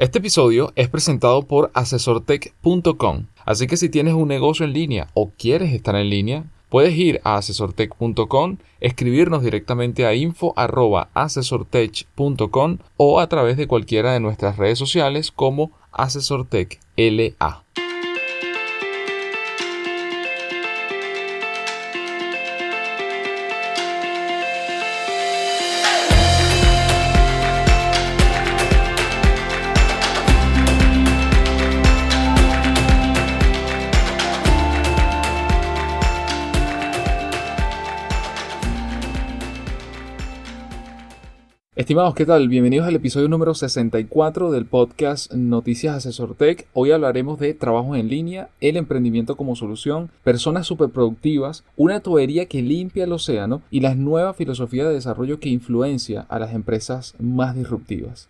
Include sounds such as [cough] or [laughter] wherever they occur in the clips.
Este episodio es presentado por asesortech.com, así que si tienes un negocio en línea o quieres estar en línea, puedes ir a asesortech.com, escribirnos directamente a info@asesortech.com o a través de cualquiera de nuestras redes sociales como asesortechla. Estimados, ¿qué tal? Bienvenidos al episodio número 64 del podcast Noticias Asesor Tech. Hoy hablaremos de trabajo en línea, el emprendimiento como solución, personas superproductivas, una tubería que limpia el océano y la nueva filosofía de desarrollo que influencia a las empresas más disruptivas.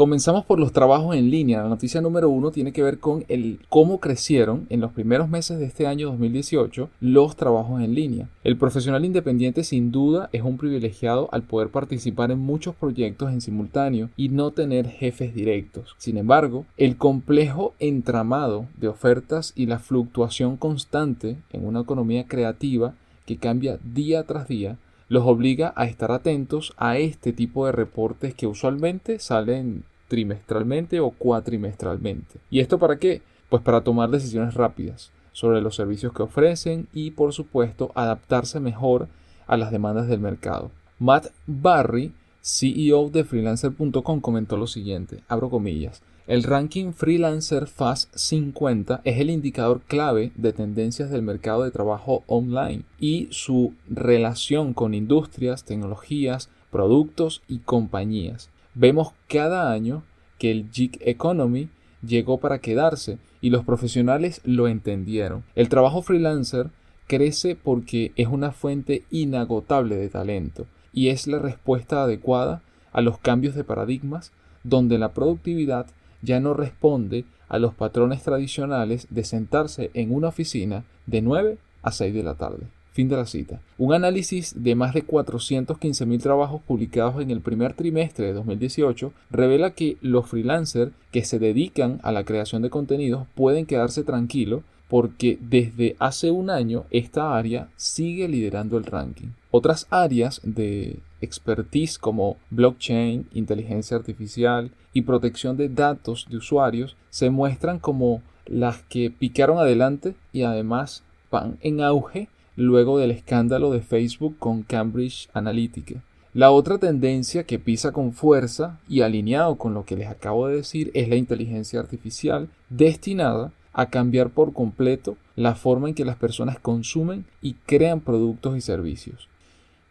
Comenzamos por los trabajos en línea. La noticia número uno tiene que ver con el cómo crecieron en los primeros meses de este año 2018 los trabajos en línea. El profesional independiente sin duda es un privilegiado al poder participar en muchos proyectos en simultáneo y no tener jefes directos. Sin embargo, el complejo entramado de ofertas y la fluctuación constante en una economía creativa que cambia día tras día los obliga a estar atentos a este tipo de reportes que usualmente salen trimestralmente o cuatrimestralmente. ¿Y esto para qué? Pues para tomar decisiones rápidas sobre los servicios que ofrecen y por supuesto adaptarse mejor a las demandas del mercado. Matt Barry, CEO de freelancer.com, comentó lo siguiente, abro comillas, el ranking Freelancer Fast 50 es el indicador clave de tendencias del mercado de trabajo online y su relación con industrias, tecnologías, productos y compañías. Vemos cada año que el gig economy llegó para quedarse y los profesionales lo entendieron. El trabajo freelancer crece porque es una fuente inagotable de talento y es la respuesta adecuada a los cambios de paradigmas donde la productividad ya no responde a los patrones tradicionales de sentarse en una oficina de 9 a 6 de la tarde. Fin de la cita. Un análisis de más de 415.000 trabajos publicados en el primer trimestre de 2018 revela que los freelancers que se dedican a la creación de contenidos pueden quedarse tranquilos porque desde hace un año esta área sigue liderando el ranking. Otras áreas de expertise como blockchain, inteligencia artificial y protección de datos de usuarios se muestran como las que picaron adelante y además van en auge luego del escándalo de Facebook con Cambridge Analytica. La otra tendencia que pisa con fuerza y alineado con lo que les acabo de decir es la inteligencia artificial destinada a cambiar por completo la forma en que las personas consumen y crean productos y servicios.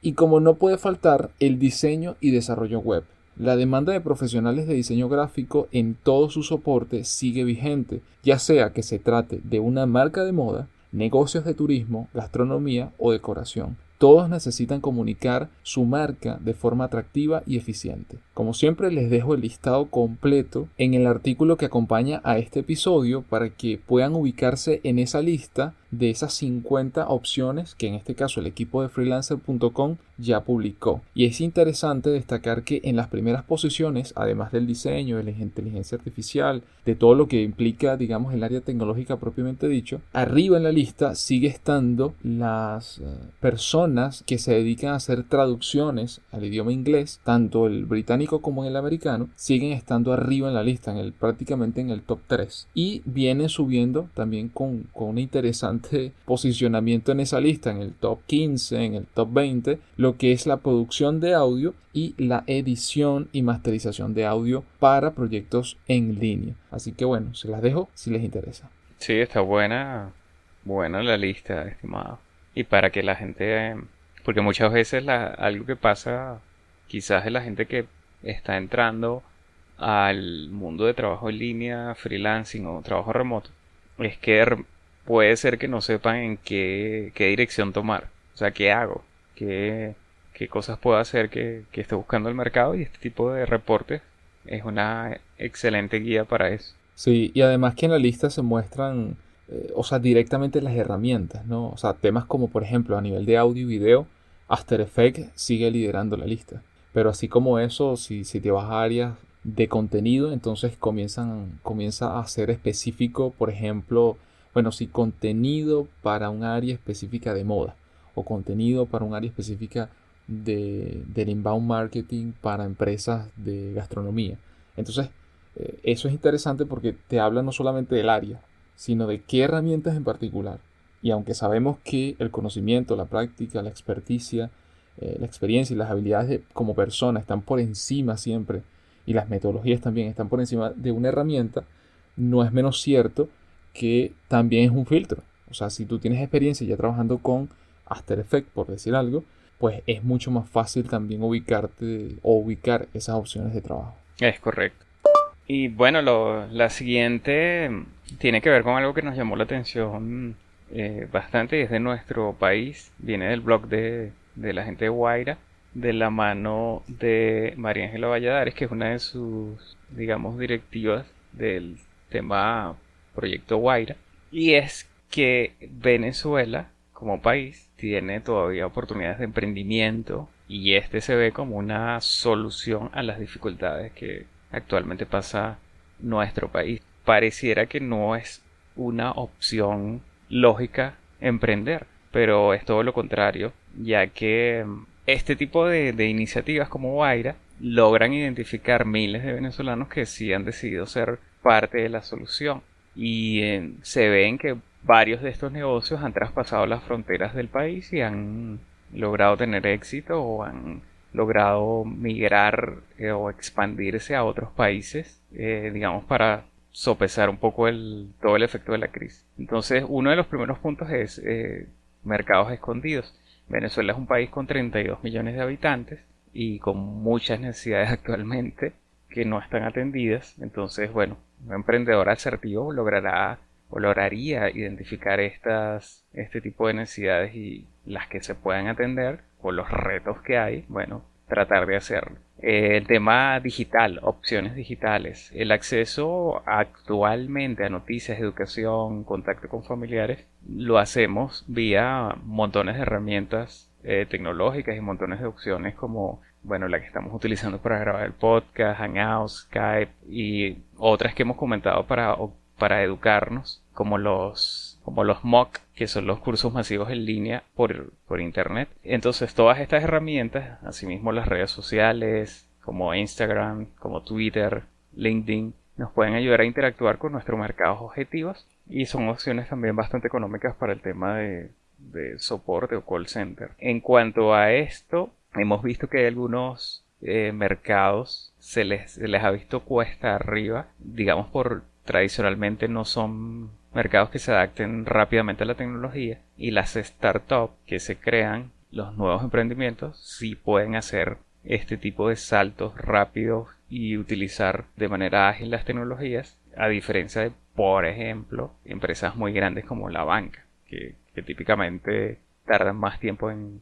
Y como no puede faltar el diseño y desarrollo web. La demanda de profesionales de diseño gráfico en todo su soporte sigue vigente, ya sea que se trate de una marca de moda, negocios de turismo, gastronomía o decoración. Todos necesitan comunicar su marca de forma atractiva y eficiente. Como siempre les dejo el listado completo en el artículo que acompaña a este episodio para que puedan ubicarse en esa lista de esas 50 opciones que en este caso el equipo de freelancer.com ya publicó. Y es interesante destacar que en las primeras posiciones, además del diseño, de la inteligencia artificial, de todo lo que implica, digamos, el área tecnológica propiamente dicho, arriba en la lista sigue estando las eh, personas que se dedican a hacer traducciones al idioma inglés, tanto el británico como el americano, siguen estando arriba en la lista, en el, prácticamente en el top 3. Y vienen subiendo también con, con una interesante posicionamiento en esa lista, en el top 15, en el top 20, lo que es la producción de audio y la edición y masterización de audio para proyectos en línea. Así que bueno, se las dejo si les interesa. Sí, está buena, buena la lista, estimado. Y para que la gente, porque muchas veces la, algo que pasa quizás es la gente que está entrando al mundo de trabajo en línea, freelancing o trabajo remoto, es que puede ser que no sepan en qué, dirección tomar. O sea, ¿qué hago? ¿Qué, qué cosas puedo hacer que, que esté buscando el mercado? Y este tipo de reportes es una excelente guía para eso. Sí, y además que en la lista se muestran, eh, o sea, directamente las herramientas, ¿no? O sea, temas como, por ejemplo, a nivel de audio y video, After Effects sigue liderando la lista. Pero así como eso, si, si te vas a áreas de contenido, entonces comienzan, comienza a ser específico, por ejemplo, bueno, si contenido para un área específica de moda o contenido para un área específica de, del inbound marketing para empresas de gastronomía. Entonces, eh, eso es interesante porque te habla no solamente del área, sino de qué herramientas en particular. Y aunque sabemos que el conocimiento, la práctica, la experticia, eh, la experiencia y las habilidades como persona están por encima siempre, y las metodologías también están por encima de una herramienta, no es menos cierto que también es un filtro. O sea, si tú tienes experiencia ya trabajando con After Effects, por decir algo, pues es mucho más fácil también ubicarte o ubicar esas opciones de trabajo. Es correcto. Y bueno, lo, la siguiente tiene que ver con algo que nos llamó la atención eh, bastante y es de nuestro país. Viene del blog de, de la gente de Guaira, de la mano de María Ángela Valladares, que es una de sus, digamos, directivas del tema Proyecto Guaira. Y es que Venezuela, como país, tiene todavía oportunidades de emprendimiento y este se ve como una solución a las dificultades que actualmente pasa nuestro país. Pareciera que no es una opción lógica emprender, pero es todo lo contrario, ya que mm, este tipo de, iniciativas como Guaira logran identificar miles de venezolanos que sí han decidido ser parte de la solución y eh, se ven que varios de estos negocios han traspasado las fronteras del país y han logrado tener éxito o han logrado migrar eh, o expandirse a otros países, eh, digamos, para sopesar un poco el, todo el efecto de la crisis. Entonces, uno de los primeros puntos es eh, mercados escondidos. Venezuela es un país con 32 millones de habitantes y con muchas necesidades [laughs] actualmente que no están atendidas. Entonces, bueno, un emprendedor asertivo logrará o lograría identificar estas, este tipo de necesidades y las que se puedan atender o los retos que hay, bueno, tratar de hacerlo. el tema digital, opciones digitales. El acceso actualmente a noticias, educación, contacto con familiares, lo hacemos vía montones de herramientas eh, tecnológicas y montones de opciones como bueno, la que estamos utilizando para grabar el podcast, Hangouts, Skype y otras que hemos comentado para para educarnos, como los, como los MOOC, que son los cursos masivos en línea por, por Internet. Entonces todas estas herramientas, asimismo las redes sociales, como Instagram, como Twitter, LinkedIn, nos pueden ayudar a interactuar con nuestros mercados objetivos y son opciones también bastante económicas para el tema de, de soporte o call center. En cuanto a esto, hemos visto que hay algunos eh, mercados se les, ha visto cuesta arriba, digamos por tradicionalmente no son mercados que se adapten rápidamente a la tecnología y las startups que se crean, los nuevos emprendimientos, sí pueden hacer este tipo de saltos rápidos y utilizar de manera ágil las tecnologías, a diferencia de, por ejemplo, empresas muy grandes como la banca, que, típicamente tardan más tiempo en,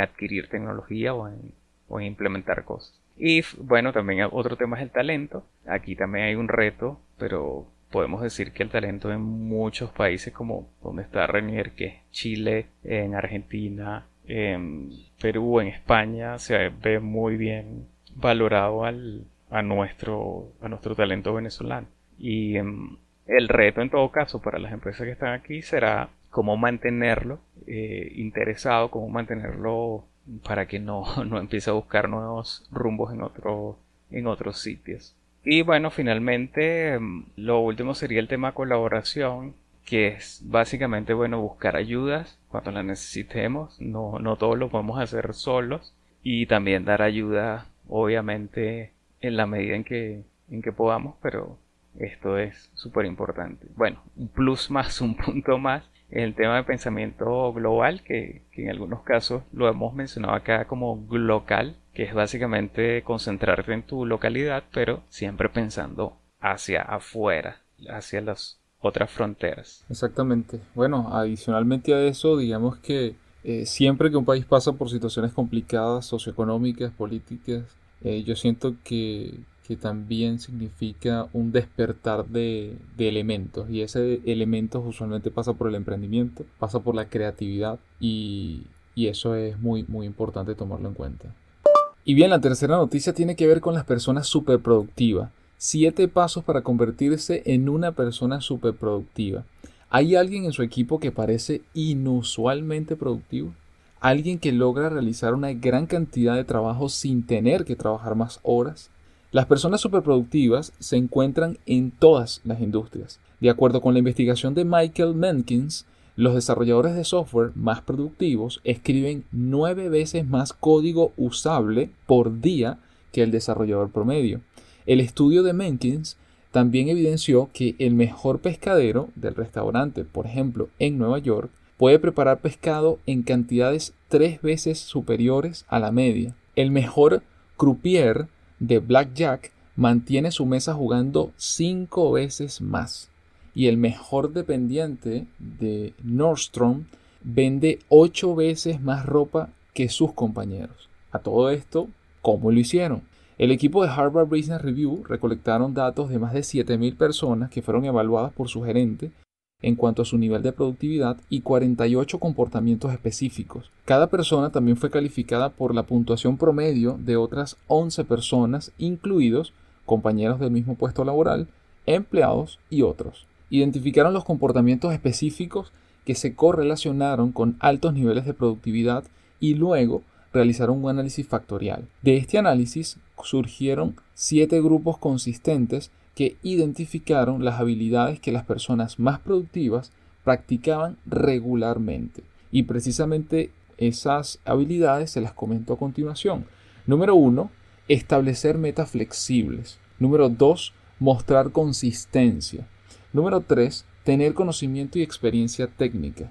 adquirir tecnología o en, o en implementar cosas. Y bueno, también otro tema es el talento. Aquí también hay un reto, pero podemos decir que el talento en muchos países como donde está Renier, que es Chile, en Argentina, en Perú, en España, se ve muy bien valorado al, a, nuestro, a nuestro talento venezolano. Y em, el reto en todo caso para las empresas que están aquí será cómo mantenerlo eh, interesado, cómo mantenerlo para que no, [laughs] no empiece a buscar nuevos rumbos en, otro, en otros sitios. Y bueno, finalmente mm, lo último sería el tema colaboración, que es básicamente bueno buscar ayudas cuando las necesitemos, no, no todo lo podemos hacer solos y también dar ayuda obviamente en la medida en que, en que podamos, pero esto es súper importante. Bueno, un plus [laughs] más, un punto más el tema de pensamiento global, que, en algunos casos lo hemos mencionado acá como local, que es básicamente concentrarte en tu localidad, pero siempre pensando hacia afuera, hacia las otras fronteras. Exactamente. Bueno, adicionalmente a eso, digamos que eh, siempre que un país pasa por situaciones complicadas, socioeconómicas, políticas, eh, yo siento que, que también significa un despertar de, elementos y ese elementos usualmente pasa por el emprendimiento, pasa por la creatividad y, eso es muy muy importante tomarlo en cuenta. Y bien, la tercera noticia tiene que ver con las personas superproductivas. Siete pasos para convertirse en una persona superproductiva. ¿Hay alguien en su equipo que parece inusualmente productivo? ¿Alguien que logra realizar una gran cantidad de trabajo sin tener que trabajar más horas? Las personas superproductivas se encuentran en todas las industrias. De acuerdo con la investigación de Michael Menkins, los desarrolladores de software más productivos escriben nueve veces más código usable por día que el desarrollador promedio. El estudio de Menkins también evidenció que el mejor pescadero del restaurante, por ejemplo, en Nueva York, puede preparar pescado en cantidades tres veces superiores a la media. El mejor croupier de blackjack mantiene su mesa jugando cinco veces más. Y el mejor dependiente de Nordstrom vende ocho veces más ropa que sus compañeros. A todo esto, ¿cómo lo hicieron? El equipo de Harvard Business Review recolectaron datos de más de 7.000 personas que fueron evaluadas por su gerente en cuanto a su nivel de productividad y 48 comportamientos específicos. Cada persona también fue calificada por la puntuación promedio de otras 11 personas, incluidos compañeros del mismo puesto laboral, empleados y otros. Identificaron los comportamientos específicos que se correlacionaron con altos niveles de productividad y luego realizaron un análisis factorial. De este análisis surgieron siete grupos consistentes que identificaron las habilidades que las personas más productivas practicaban regularmente. Y precisamente esas habilidades se las comento a continuación. Número uno, establecer metas flexibles. Número dos, mostrar consistencia. Número tres, tener conocimiento y experiencia técnica.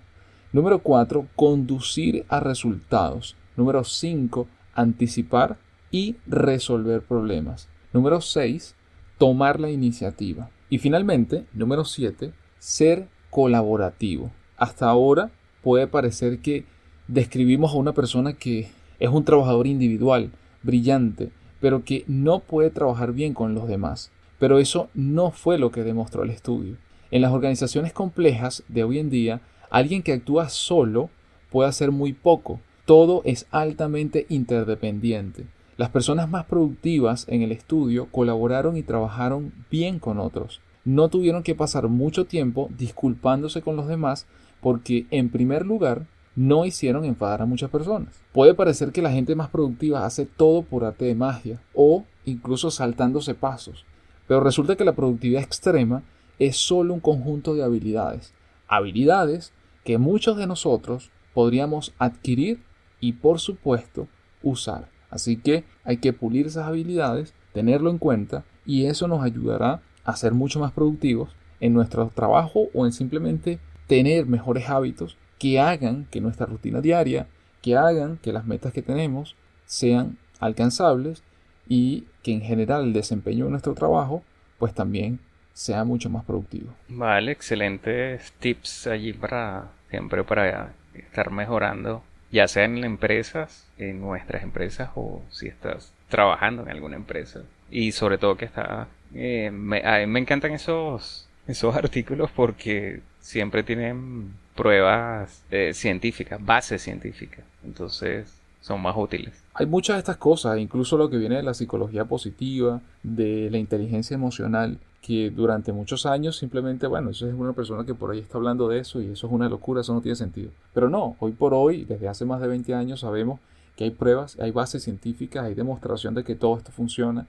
Número cuatro, conducir a resultados. Número 5. Anticipar y resolver problemas. Número 6. Tomar la iniciativa. Y finalmente, número 7. Ser colaborativo. Hasta ahora puede parecer que describimos a una persona que es un trabajador individual, brillante, pero que no puede trabajar bien con los demás. Pero eso no fue lo que demostró el estudio. En las organizaciones complejas de hoy en día, alguien que actúa solo puede hacer muy poco, todo es altamente interdependiente. Las personas más productivas en el estudio colaboraron y trabajaron bien con otros. No tuvieron que pasar mucho tiempo disculpándose con los demás porque, en primer lugar, no hicieron enfadar a muchas personas. Puede parecer que la gente más productiva hace todo por arte de magia o incluso saltándose pasos, pero resulta que la productividad extrema es solo un conjunto de habilidades, habilidades que muchos de nosotros podríamos adquirir y por supuesto usar. Así que hay que pulir esas habilidades, tenerlo en cuenta y eso nos ayudará a ser mucho más productivos en nuestro trabajo o en simplemente tener mejores hábitos que hagan que nuestra rutina diaria, que hagan que las metas que tenemos sean alcanzables y que en general el desempeño de nuestro trabajo pues también sea mucho más productivo. Vale, excelentes tips allí para siempre para estar mejorando ya sea en empresas, en nuestras empresas o si estás trabajando en alguna empresa. Y sobre todo que está... Eh, me, a mí me encantan esos, esos artículos porque siempre tienen pruebas eh, científicas, bases científicas. Entonces son más útiles. Hay muchas de estas cosas, incluso lo que viene de la psicología positiva, de la inteligencia emocional, que durante muchos años simplemente, bueno, eso es una persona que por ahí está hablando de eso y eso es una locura, eso no tiene sentido. Pero no, hoy por hoy, desde hace más de 20 años, sabemos que hay pruebas, hay bases científicas, hay demostración de que todo esto funciona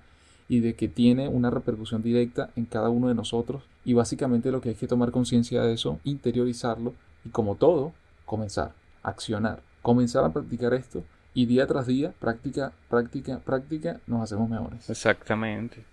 y de que tiene una repercusión directa en cada uno de nosotros y básicamente lo que hay que tomar conciencia de eso, interiorizarlo y como todo, comenzar, accionar, comenzar a practicar esto y día tras día, práctica, práctica, práctica, nos hacemos mejores. Exactamente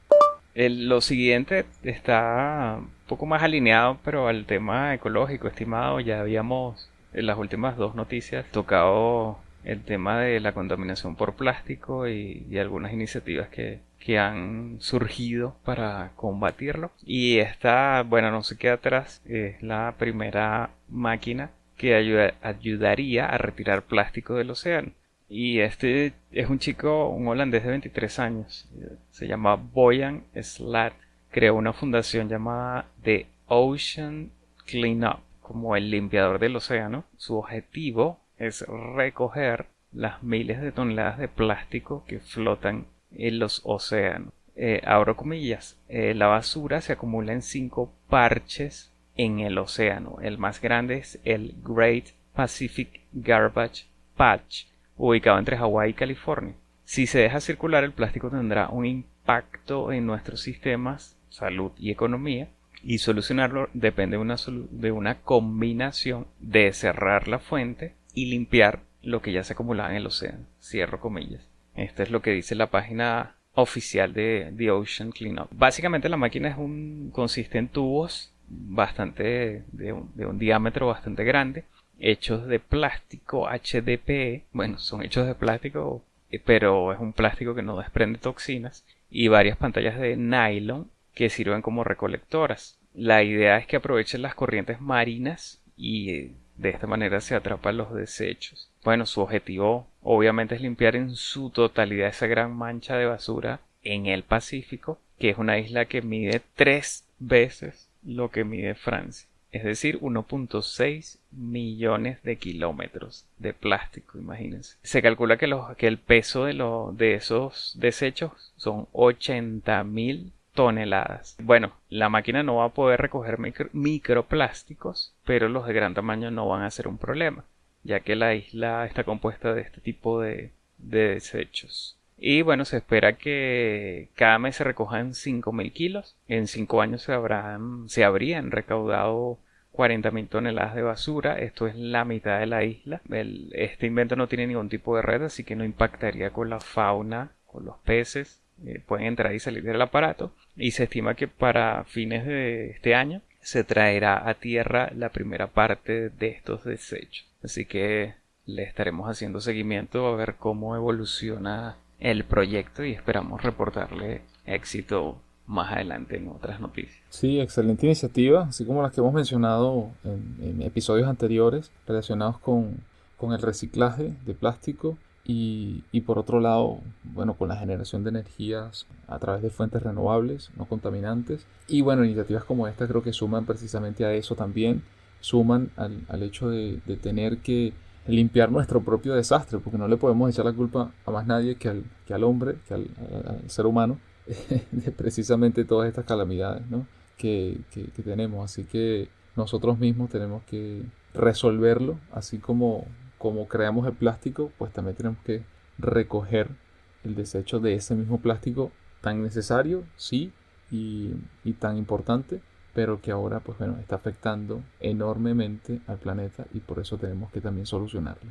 lo siguiente está un poco más alineado, pero al tema ecológico, estimado. Ya habíamos en las últimas dos noticias tocado el tema de la contaminación por plástico y, algunas iniciativas que, que, han surgido para combatirlo. Y esta, bueno, no se queda atrás, es la primera máquina que ayudaría a retirar plástico del océano. Y este es un chico, un holandés de 23 años. Se llama Boyan Slat. Creó una fundación llamada The Ocean Cleanup, como el limpiador del océano. Su objetivo es recoger las miles de toneladas de plástico que flotan en los océanos. Eh, abro comillas, eh, la basura se acumula en cinco parches en el océano. El más grande es el Great Pacific Garbage Patch, ubicado entre Hawái y California. Si se deja circular, el plástico tendrá un impacto en nuestros sistemas, salud y economía, y solucionarlo depende de una, de una combinación de cerrar la fuente y limpiar lo que ya se acumulaba en el océano. Cierro comillas. Esto es lo que dice la página oficial de The Ocean Cleanup. Básicamente la máquina es un, consiste en tubos bastante de un, de un diámetro bastante grande hechos de plástico HDPE. Bueno, son hechos de plástico, eh, pero es un plástico que no desprende toxinas. Y varias pantallas de nylon que sirven como recolectoras. La idea es que aprovechen las corrientes marinas y eh, de esta manera se atrapan los desechos. Bueno, su objetivo obviamente es limpiar en su totalidad esa gran mancha de basura en el Pacífico, que es una isla que mide tres veces lo que mide Francia. Es decir, 1.6 millones de kilómetros de plástico, imagínense. Se calcula que, el peso de, de esos desechos son 80 mil toneladas. Bueno, la máquina no va a poder recoger microplásticos, pero los de gran tamaño no van a ser un problema, ya que la isla está compuesta de este tipo de, desechos. Y bueno, se espera que cada mes se recojan 5.000 kilos. En 5 años se, habrán, se habrían recaudado 40.000 toneladas de basura. Esto es la mitad de la isla. este invento no tiene ningún tipo de red, así que no impactaría con la fauna, con los peces eh, pueden entrar y salir del aparato y se estima que para fines de este año se traerá a tierra la primera parte de estos desechos. Así que le estaremos haciendo seguimiento a ver cómo evoluciona el proyecto y esperamos reportarle éxito más adelante en otras noticias. Sí, excelente iniciativa, así como las que hemos mencionado en, episodios anteriores relacionados con, con el reciclaje de plástico y, por otro lado, bueno, con la generación de energías a través de fuentes renovables, no contaminantes. Y bueno, iniciativas como esta creo que suman precisamente a eso también, suman al, hecho de, tener que limpiar nuestro propio desastre, porque no le podemos echar la culpa a más nadie que al, que al hombre, que al, ser humano, [laughs] de precisamente todas estas calamidades que, que tenemos. Así que nosotros mismos tenemos que resolverlo, así como como creamos el plástico, pues también tenemos que recoger el desecho de ese mismo plástico tan necesario, sí, y, tan importante, pero que ahora pues bueno, está afectando enormemente al planeta y por eso tenemos que también solucionarlo.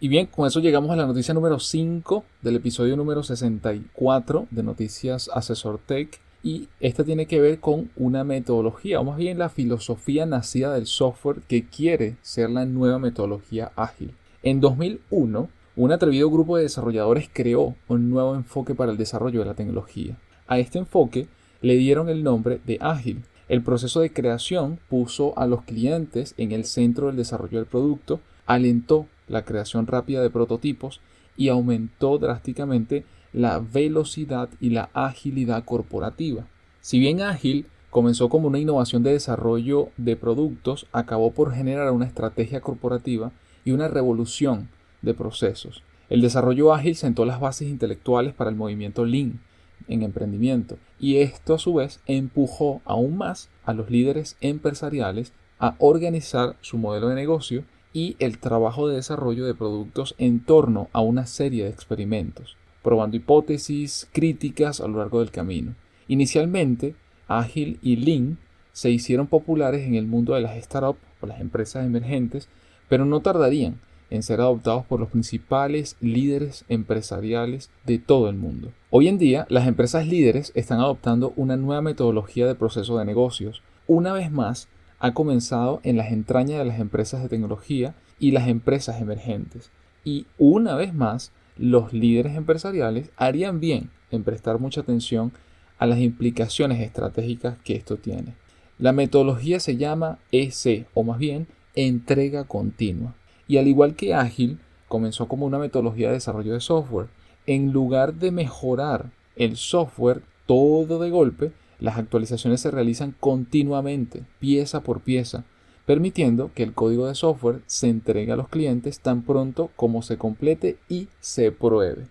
Y bien, con eso llegamos a la noticia número 5 del episodio número 64 de Noticias Asesor Tech. Y esta tiene que ver con una metodología, o más bien la filosofía nacida del software que quiere ser la nueva metodología ágil. En 2001, un atrevido grupo de desarrolladores creó un nuevo enfoque para el desarrollo de la tecnología. A este enfoque le dieron el nombre de ágil. El proceso de creación puso a los clientes en el centro del desarrollo del producto, alentó la creación rápida de prototipos y aumentó drásticamente la velocidad y la agilidad corporativa. Si bien ágil comenzó como una innovación de desarrollo de productos, acabó por generar una estrategia corporativa y una revolución de procesos. El desarrollo ágil sentó las bases intelectuales para el movimiento Lean en emprendimiento y esto a su vez empujó aún más a los líderes empresariales a organizar su modelo de negocio y el trabajo de desarrollo de productos en torno a una serie de experimentos probando hipótesis críticas a lo largo del camino. Inicialmente, Agile y Lean se hicieron populares en el mundo de las startups o las empresas emergentes, pero no tardarían en ser adoptados por los principales líderes empresariales de todo el mundo. Hoy en día, las empresas líderes están adoptando una nueva metodología de proceso de negocios. Una vez más, ha comenzado en las entrañas de las empresas de tecnología y las empresas emergentes. Y una vez más, los líderes empresariales harían bien en prestar mucha atención a las implicaciones estratégicas que esto tiene. La metodología se llama EC, o más bien entrega continua. Y al igual que Ágil, comenzó como una metodología de desarrollo de software. En lugar de mejorar el software todo de golpe, las actualizaciones se realizan continuamente, pieza por pieza, permitiendo que el código de software se entregue a los clientes tan pronto como se complete y se pruebe.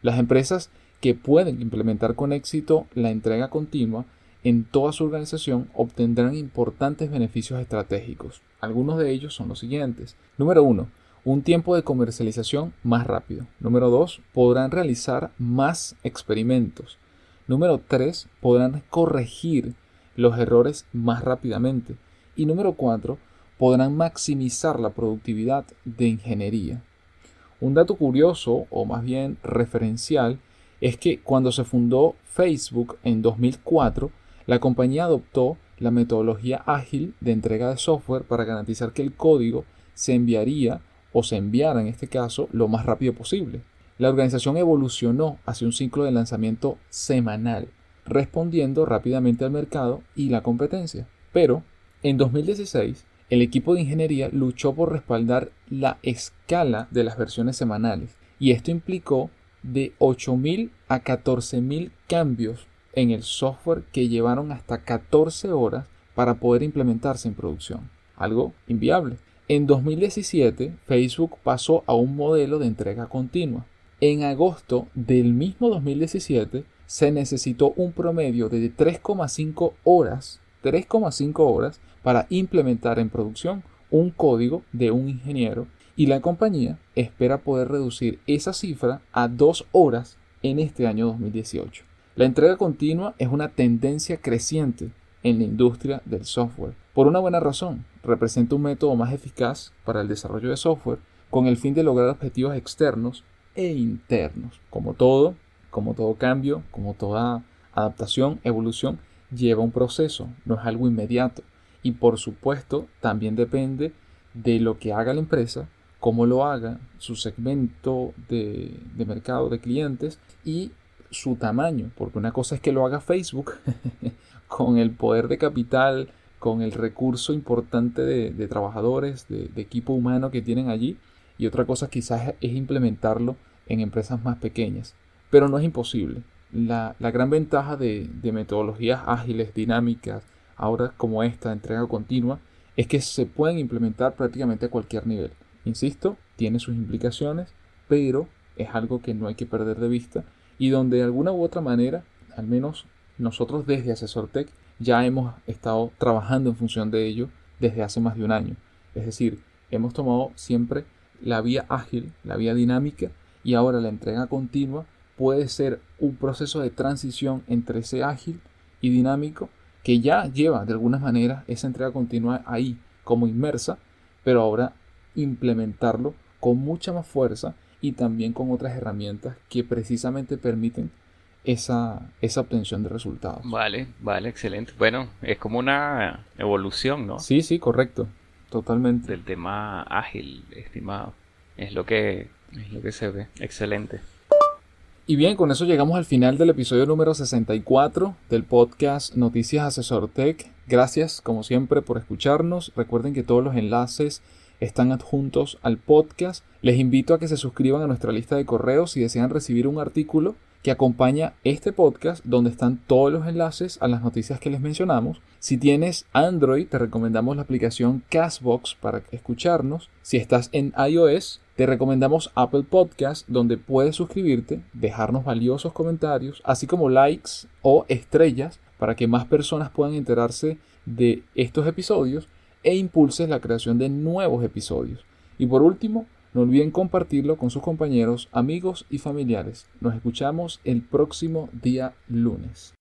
Las empresas que pueden implementar con éxito la entrega continua en toda su organización obtendrán importantes beneficios estratégicos. Algunos de ellos son los siguientes. Número 1. Un tiempo de comercialización más rápido. Número 2. Podrán realizar más experimentos. Número 3. Podrán corregir los errores más rápidamente. Y número 4. Podrán maximizar la productividad de ingeniería. Un dato curioso, o más bien referencial, es que cuando se fundó Facebook en 2004, la compañía adoptó la metodología ágil de entrega de software para garantizar que el código se enviaría o se enviara en este caso lo más rápido posible. La organización evolucionó hacia un ciclo de lanzamiento semanal, respondiendo rápidamente al mercado y la competencia. Pero, en 2016, el equipo de ingeniería luchó por respaldar la escala de las versiones semanales, y esto implicó de 8.000 a 14.000 cambios en el software que llevaron hasta 14 horas para poder implementarse en producción. Algo inviable. En 2017, Facebook pasó a un modelo de entrega continua. En agosto del mismo 2017, se necesitó un promedio de 3,5 horas, 3,5 horas para implementar en producción un código de un ingeniero y la compañía espera poder reducir esa cifra a 2 horas en este año 2018. La entrega continua es una tendencia creciente en la industria del software. Por una buena razón, representa un método más eficaz para el desarrollo de software con el fin de lograr objetivos externos e internos. Como todo, como todo cambio, como toda adaptación, evolución, lleva un proceso, no es algo inmediato. Y por supuesto, también depende de lo que haga la empresa, cómo lo haga, su segmento de, de mercado de clientes y su tamaño, porque una cosa es que lo haga Facebook [laughs] con el poder de capital, con el recurso importante de, trabajadores, de, equipo humano que tienen allí, y otra cosa quizás es implementarlo en empresas más pequeñas, pero no es imposible. La, gran ventaja de metodologías ágiles, dinámicas, ahora como esta, entrega continua, es que se pueden implementar prácticamente a cualquier nivel. Insisto, tiene sus implicaciones, pero es algo que no hay que perder de vista y donde de alguna u otra manera, al menos nosotros desde AsesorTech ya hemos estado trabajando en función de ello desde hace más de un año. Es decir, hemos tomado siempre la vía ágil, la vía dinámica y ahora la entrega continua puede ser un proceso de transición entre ese ágil y dinámico que ya lleva de alguna manera esa entrega continua ahí como inmersa, pero ahora implementarlo con mucha más fuerza y también con otras herramientas que precisamente permiten esa, esa obtención de resultados. Vale, vale, excelente. Bueno, es como una evolución, ¿no? Sí, sí, correcto, totalmente. Del tema ágil, estimado. Es lo que, es lo que se ve. Excelente. Y bien, con eso llegamos al final del episodio número 64 del podcast Noticias Asesor Tech. Gracias, como siempre, por escucharnos. Recuerden que todos los enlaces están adjuntos al podcast. Les invito a que se suscriban a nuestra lista de correos si desean recibir un artículo que acompaña este podcast donde están todos los enlaces a las noticias que les mencionamos. Si tienes Android, te recomendamos la aplicación Castbox para escucharnos. Si estás en iOS, te recomendamos Apple Podcast donde puedes suscribirte, dejarnos valiosos comentarios, así como likes o estrellas para que más personas puedan enterarse de estos episodios e impulses la creación de nuevos episodios. Y por último, no olviden compartirlo con sus compañeros, amigos y familiares. Nos escuchamos el próximo día lunes.